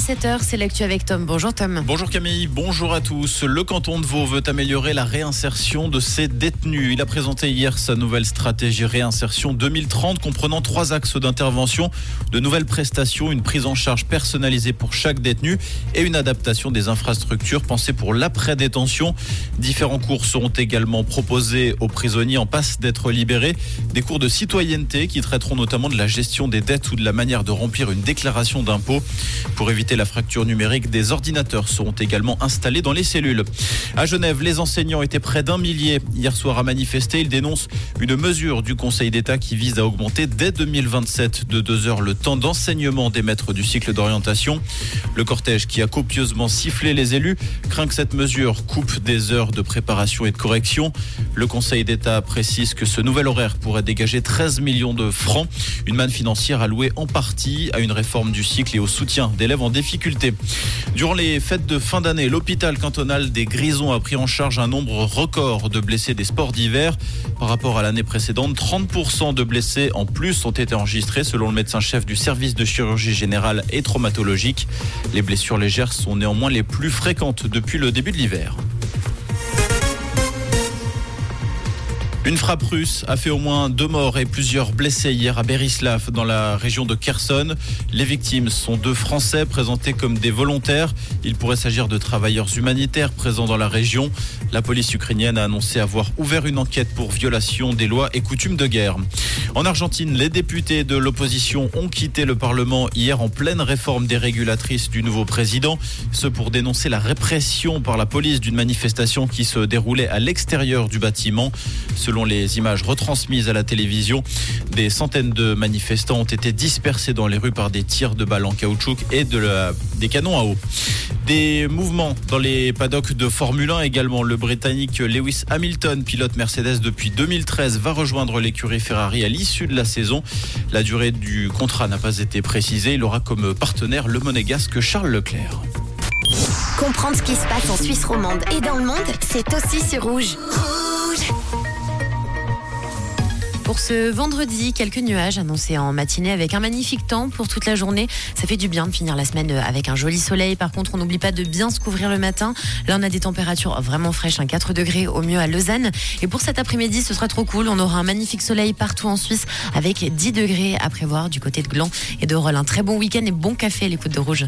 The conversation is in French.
7h, c'est l'actu avec Tom. Bonjour Tom. Bonjour Camille, bonjour à tous. Le canton de Vaud veut améliorer la réinsertion de ses détenus. Il a présenté hier sa nouvelle stratégie réinsertion 2030 comprenant trois axes d'intervention, de nouvelles prestations, une prise en charge personnalisée pour chaque détenu et une adaptation des infrastructures pensées pour l'après-détention. Différents cours seront également proposés aux prisonniers en passe d'être libérés. Des cours de citoyenneté qui traiteront notamment de la gestion des dettes ou de la manière de remplir une déclaration d'impôt. Pour éviter la fracture numérique, des ordinateurs seront également installés dans les cellules. À Genève, les enseignants étaient près d'un millier hier soir à manifester. Ils dénoncent une mesure du Conseil d'État qui vise à augmenter dès 2027 de deux heures le temps d'enseignement des maîtres du cycle d'orientation. Le cortège qui a copieusement sifflé les élus craint que cette mesure coupe des heures de préparation et de correction. Le Conseil d'État précise que ce nouvel horaire pourrait dégager 13 millions de francs, une manne financière allouée en partie à une réforme du cycle et au soutien d'élèves en difficulté. Durant les fêtes de fin d'année, l'hôpital cantonal des Grisons a pris en charge un nombre record de blessés des sports d'hiver. Par rapport à l'année précédente, 30% de blessés en plus ont été enregistrés selon le médecin-chef du service de chirurgie générale et traumatologique. Les blessures légères sont néanmoins les plus fréquentes depuis le début de l'hiver. Une frappe russe a fait au moins deux morts et plusieurs blessés hier à Berislav, dans la région de Kherson. Les victimes sont deux Français présentés comme des volontaires. Il pourrait s'agir de travailleurs humanitaires présents dans la région. La police ukrainienne a annoncé avoir ouvert une enquête pour violation des lois et coutumes de guerre. En Argentine, les députés de l'opposition ont quitté le Parlement hier en pleine réforme des régulatrices du nouveau président. Ce pour dénoncer la répression par la police d'une manifestation qui se déroulait à l'extérieur du bâtiment. Selon les images retransmises à la télévision, des centaines de manifestants ont été dispersés dans les rues par des tirs de balles en caoutchouc et de la, des canons à eau. Des mouvements dans les paddocks de Formule 1 également. Le Britannique Lewis Hamilton, pilote Mercedes depuis 2013, va rejoindre l'écurie Ferrari à l'issue de la saison. La durée du contrat n'a pas été précisée. Il aura comme partenaire le monégasque Charles Leclerc. Comprendre ce qui se passe en Suisse romande et dans le monde, c'est aussi sur Rouge. Pour ce vendredi, quelques nuages annoncés en matinée avec un magnifique temps pour toute la journée. Ça fait du bien de finir la semaine avec un joli soleil. Par contre, on n'oublie pas de bien se couvrir le matin. Là, on a des températures vraiment fraîches, un 4 degrés au mieux à Lausanne. Et pour cet après-midi, ce sera trop cool. On aura un magnifique soleil partout en Suisse avec 10 degrés à prévoir du côté de Gland et de Roll. Un très bon week-end et bon café à l'écoute de Rouge.